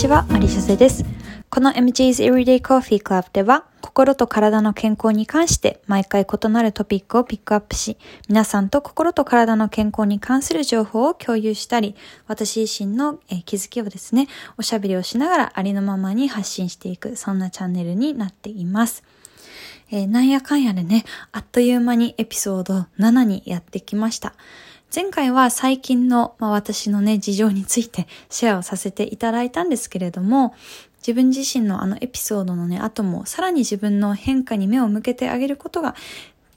ちは、マリシャセです。この MJ's Everyday Coffee Club では、心と体の健康に関して毎回異なるトピックをピックアップし、皆さんと心と体の健康に関する情報を共有したり、私自身の気づきをですね、おしゃべりをしながらありのままに発信していく、そんなチャンネルになっています。えー、なんやかんやでね、あっという間にエピソード7にやってきました。前回は最近の、まあ、私のね、事情についてシェアをさせていただいたんですけれども、自分自身のあのエピソードのね、後もさらに自分の変化に目を向けてあげることが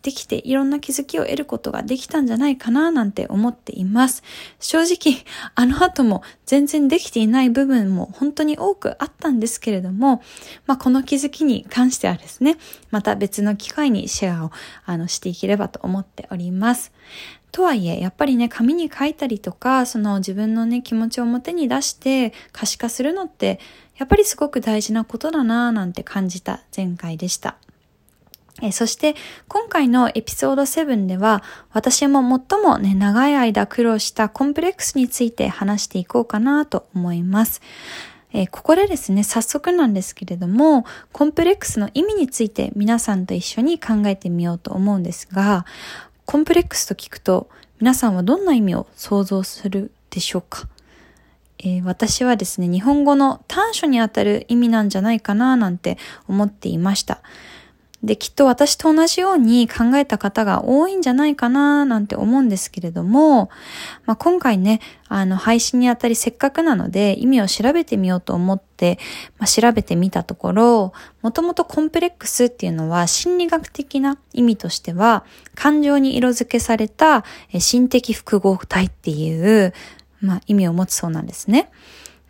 できて、いろんな気づきを得ることができたんじゃないかななんて思っています。正直、あの後も全然できていない部分も本当に多くあったんですけれども、まあ、この気づきに関してはですね、また別の機会にシェアをあのしていければと思っております。とはいえ、やっぱりね、紙に書いたりとか、その自分のね、気持ちを表に出して可視化するのって、やっぱりすごく大事なことだなぁなんて感じた前回でした。えそして今回のエピソード7では私も最もね長い間苦労したコンプレックスについて話していこうかなと思います。えここでですね、早速なんですけれども、コンプレックスの意味について皆さんと一緒に考えてみようと思うんですが、コンプレックスと聞くと皆さんはどんな意味を想像するでしょうか、えー、私はですね、日本語の短所にあたる意味なんじゃないかななんて思っていました。で、きっと私と同じように考えた方が多いんじゃないかななんて思うんですけれども、まあ、今回ね、あの、配信にあたりせっかくなので意味を調べてみようと思って、まあ、調べてみたところ、もともとコンプレックスっていうのは心理学的な意味としては、感情に色付けされた心的複合体っていう、まあ、意味を持つそうなんですね。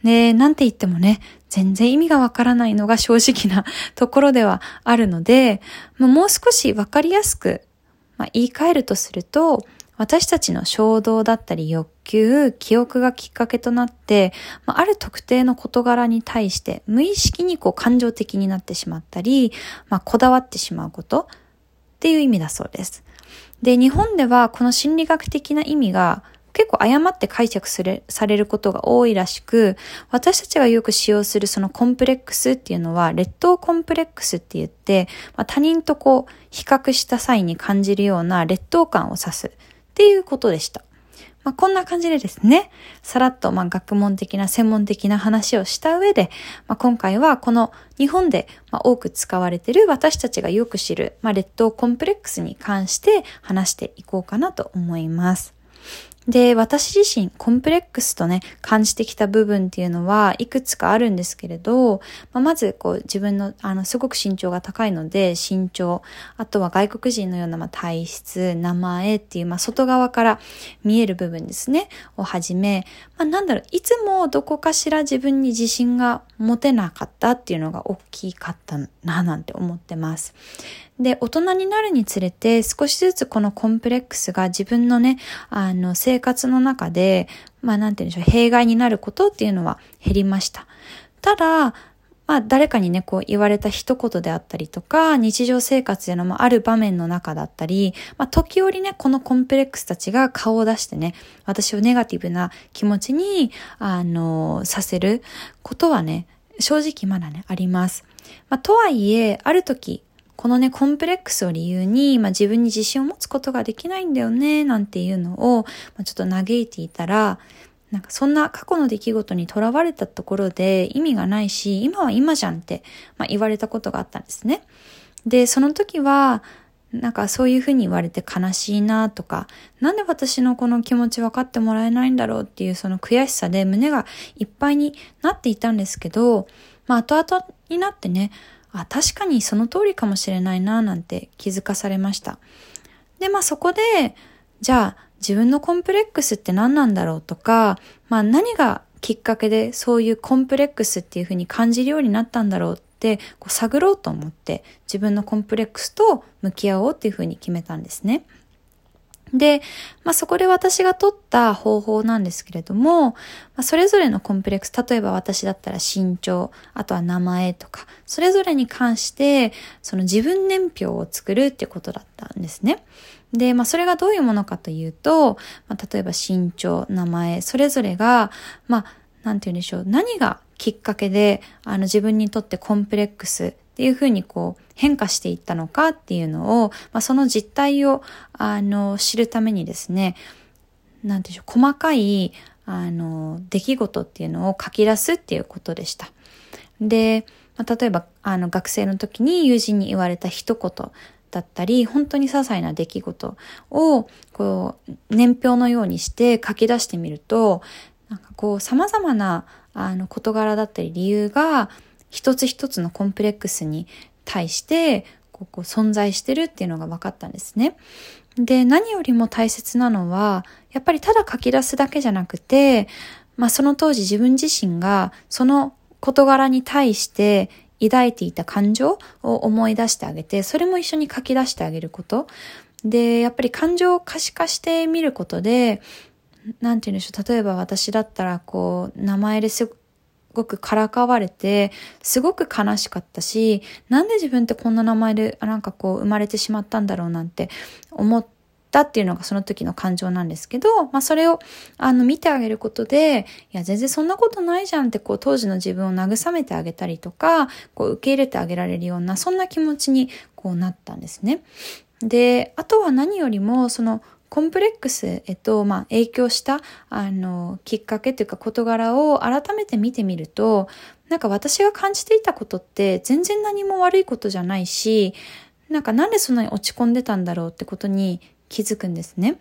で、なんて言ってもね、全然意味がわからないのが正直な ところではあるので、もう少しわかりやすく、まあ、言い換えるとすると、私たちの衝動だったり欲求、記憶がきっかけとなって、まあ、ある特定の事柄に対して無意識にこう感情的になってしまったり、まあ、こだわってしまうことっていう意味だそうです。で、日本ではこの心理学的な意味が結構誤って解釈されされることが多いらしく、私たちがよく使用するそのコンプレックスっていうのは、劣等コンプレックスって言って、まあ、他人とこう、比較した際に感じるような劣等感を指すっていうことでした。まあ、こんな感じでですね、さらっとま学問的な専門的な話をした上で、まあ、今回はこの日本でま多く使われている私たちがよく知る、まあ、劣等コンプレックスに関して話していこうかなと思います。で、私自身コンプレックスとね、感じてきた部分っていうのはいくつかあるんですけれど、まあ、まずこう自分の、あの、すごく身長が高いので、身長、あとは外国人のような、まあ、体質、名前っていう、まあ、外側から見える部分ですね、をはじめ、まあ、なんだろう、いつもどこかしら自分に自信が持てなかったっていうのが大きかったな、なんて思ってます。で、大人になるにつれて少しずつこのコンプレックスが自分のね、あの、生活の中で、まあなんて言うんでしょう、弊害になることっていうのは減りました。ただ、まあ誰かにね、こう言われた一言であったりとか、日常生活での、まあ、ある場面の中だったり、まあ時折ね、このコンプレックスたちが顔を出してね、私をネガティブな気持ちに、あの、させることはね、正直まだね、あります。まあとはいえ、ある時、このね、コンプレックスを理由に、まあ、自分に自信を持つことができないんだよね、なんていうのを、まあ、ちょっと嘆いていたら、なんかそんな過去の出来事にとらわれたところで意味がないし、今は今じゃんって、まあ、言われたことがあったんですね。で、その時は、なんかそういうふうに言われて悲しいなとか、なんで私のこの気持ち分かってもらえないんだろうっていうその悔しさで胸がいっぱいになっていたんですけど、まあ後々になってね、あ、確かにその通りかもしれないな、なんて気づかされました。で、まあそこで、じゃあ自分のコンプレックスって何なんだろうとか、まあ何がきっかけでそういうコンプレックスっていうふうに感じるようになったんだろうってこう探ろうと思って自分のコンプレックスと向き合おうっていうふうに決めたんですね。で、まあ、そこで私が取った方法なんですけれども、まあ、それぞれのコンプレックス、例えば私だったら身長、あとは名前とか、それぞれに関して、その自分年表を作るってことだったんですね。で、まあ、それがどういうものかというと、まあ、例えば身長、名前、それぞれが、まあ、なんて言うんでしょう、何がきっかけで、あの自分にとってコンプレックスっていうふうにこう変化していったのかっていうのを、まあ、その実態をあの知るためにですね、なんて言うんでしょう、細かいあの出来事っていうのを書き出すっていうことでした。で、まあ、例えばあの学生の時に友人に言われた一言だったり、本当に些細な出来事をこう年表のようにして書き出してみると、なんかこう様々なあの事柄だったり理由が一つ一つのコンプレックスに対してこう存在してるっていうのが分かったんですね。で、何よりも大切なのは、やっぱりただ書き出すだけじゃなくて、まあその当時自分自身がその事柄に対して抱いていた感情を思い出してあげて、それも一緒に書き出してあげること。で、やっぱり感情を可視化してみることで、なんて言うんでしょう。例えば私だったら、こう、名前ですごくからかわれて、すごく悲しかったし、なんで自分ってこんな名前で、なんかこう、生まれてしまったんだろうなんて思ったっていうのがその時の感情なんですけど、まあそれを、あの、見てあげることで、いや、全然そんなことないじゃんって、こう、当時の自分を慰めてあげたりとか、こう、受け入れてあげられるような、そんな気持ちに、こう、なったんですね。で、あとは何よりも、その、コンプレックスへと、まあ、影響した、あの、きっかけというか事柄を改めて見てみると、なんか私が感じていたことって全然何も悪いことじゃないし、なんかなんでそんなに落ち込んでたんだろうってことに気づくんですね。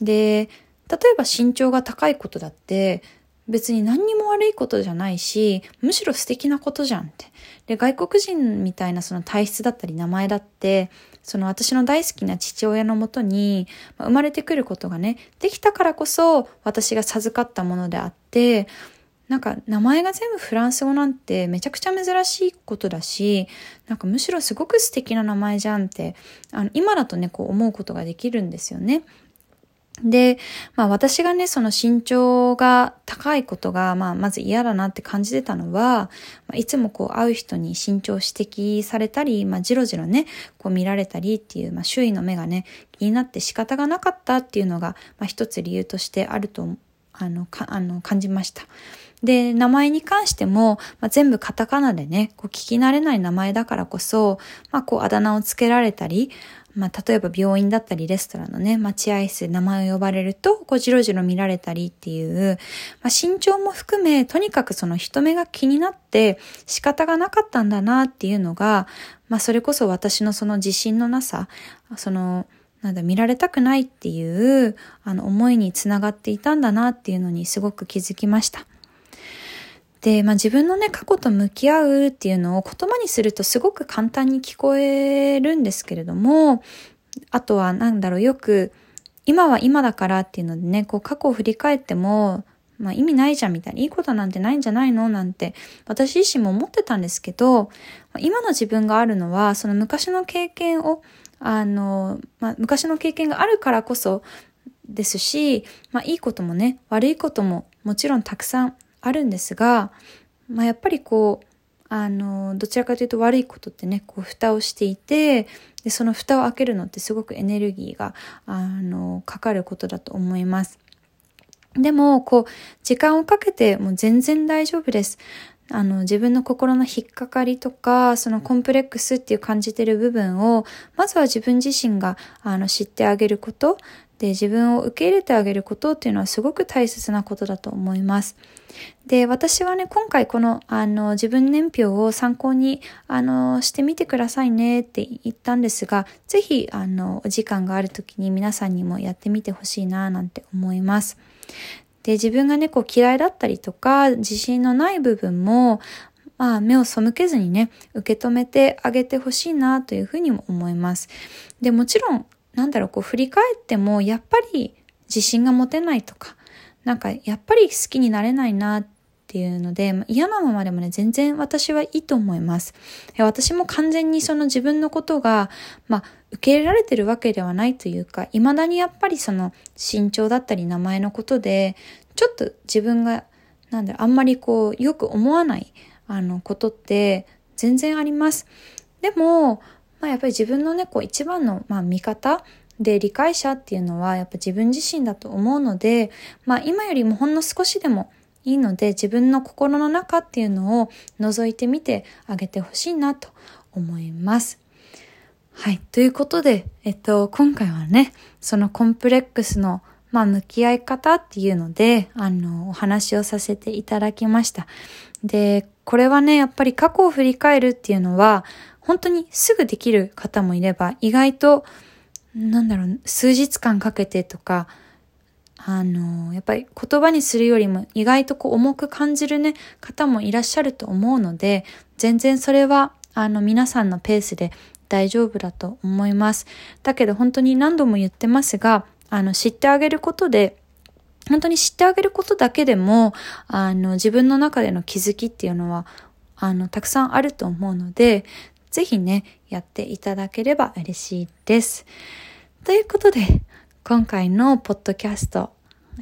で、例えば身長が高いことだって、別に何にも悪いことじゃないし、むしろ素敵なことじゃんって。で、外国人みたいなその体質だったり名前だって、その私の大好きな父親のもとに生まれてくることがね、できたからこそ私が授かったものであって、なんか名前が全部フランス語なんてめちゃくちゃ珍しいことだし、なんかむしろすごく素敵な名前じゃんって、あの今だとね、こう思うことができるんですよね。で、まあ私がね、その身長が高いことが、まあまず嫌だなって感じてたのは、まあ、いつもこう会う人に身長指摘されたり、まあじろじろね、こう見られたりっていう、まあ周囲の目がね、気になって仕方がなかったっていうのが、まあ一つ理由としてあると、あの、かあの感じました。で、名前に関しても、まあ、全部カタカナでね、こう聞き慣れない名前だからこそ、まあこうあだ名をつけられたり、まあ、例えば病院だったりレストランのね、待合室で名前を呼ばれると、こうじろじろ見られたりっていう、まあ、身長も含め、とにかくその人目が気になって仕方がなかったんだなっていうのが、まあ、それこそ私のその自信のなさ、その、なんだ、見られたくないっていう、あの、思いにつながっていたんだなっていうのにすごく気づきました。で、まあ自分のね、過去と向き合うっていうのを言葉にするとすごく簡単に聞こえるんですけれども、あとはなんだろう、よく、今は今だからっていうのでね、こう過去を振り返っても、まあ意味ないじゃんみたいな、いいことなんてないんじゃないの？なんて、私自身も思ってたんですけど、今の自分があるのは、その昔の経験を、あの、まあ昔の経験があるからこそですし、まあいいこともね、悪いことももちろんたくさんあるんですが、まあ、やっぱりこう、あの、どちらかというと悪いことってね、こう、蓋をしていて、で、その蓋を開けるのってすごくエネルギーが、あの、かかることだと思います。でも、こう、時間をかけてもう全然大丈夫です。あの、自分の心の引っかかりとか、そのコンプレックスっていう感じてる部分を、まずは自分自身が、あの、知ってあげること。で、自分を受け入れてあげることっていうのはすごく大切なことだと思います。で、私はね、今回この、あの、自分年表を参考に、あの、してみてくださいねって言ったんですが、ぜひ、あの、お時間がある時に皆さんにもやってみてほしいな、なんて思います。で、自分がね、こう嫌いだったりとか、自信のない部分も、まあ、目を背けずにね、受け止めてあげてほしいな、というふうにも思います。で、もちろん、なんだろう、こう振り返っても、やっぱり自信が持てないとか、なんかやっぱり好きになれないなっていうので、嫌なままでもね、全然私はいいと思います。私も完全にその自分のことが、まあ、受け入れられてるわけではないというか、未だにやっぱりその身長だったり名前のことで、ちょっと自分が、なんだろ、あんまりこう、よく思わない、あの、ことって全然あります。でも、まあ、やっぱり自分のね、こう一番の、まあ、見方で理解者っていうのはやっぱ自分自身だと思うので、まあ、今よりもほんの少しでもいいので自分の心の中っていうのを覗いてみてあげてほしいなと思います。はい。ということで、えっと、今回はね、そのコンプレックスのまあ、向き合い方っていうので、あの、お話をさせていただきました。で、これはね、やっぱり過去を振り返るっていうのは、本当にすぐできる方もいれば、意外と、なんだろう、数日間かけてとか、あの、やっぱり言葉にするよりも意外とこう重く感じるね、方もいらっしゃると思うので、全然それは、あの、皆さんのペースで大丈夫だと思います。だけど本当に何度も言ってますが、あの、知ってあげることで、本当に知ってあげることだけでも、あの、自分の中での気づきっていうのは、あの、たくさんあると思うので、ぜひね、やっていただければ嬉しいです。ということで、今回のポッドキャスト、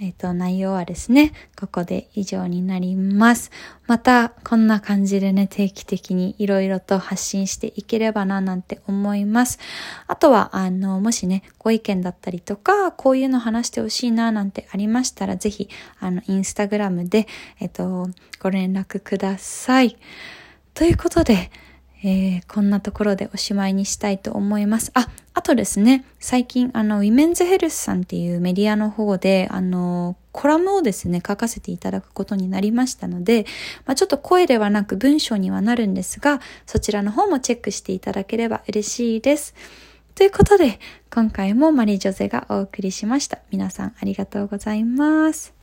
えっ、ー、と、内容はですね、ここで以上になります。また、こんな感じでね、定期的にいろいろと発信していければな、なんて思います。あとは、あの、もしね、ご意見だったりとか、こういうの話してほしいな、なんてありましたら、ぜひ、あの、インスタグラムで、えっ、ー、と、ご連絡ください。ということで、えー、こんなところでおしまいにしたいと思います。あ、あとですね、最近、あの、ウィメンズヘルスさんっていうメディアの方で、あの、コラムをですね、書かせていただくことになりましたので、まあ、ちょっと声ではなく文章にはなるんですが、そちらの方もチェックしていただければ嬉しいです。ということで、今回もマリー・ジョゼがお送りしました。皆さんありがとうございます。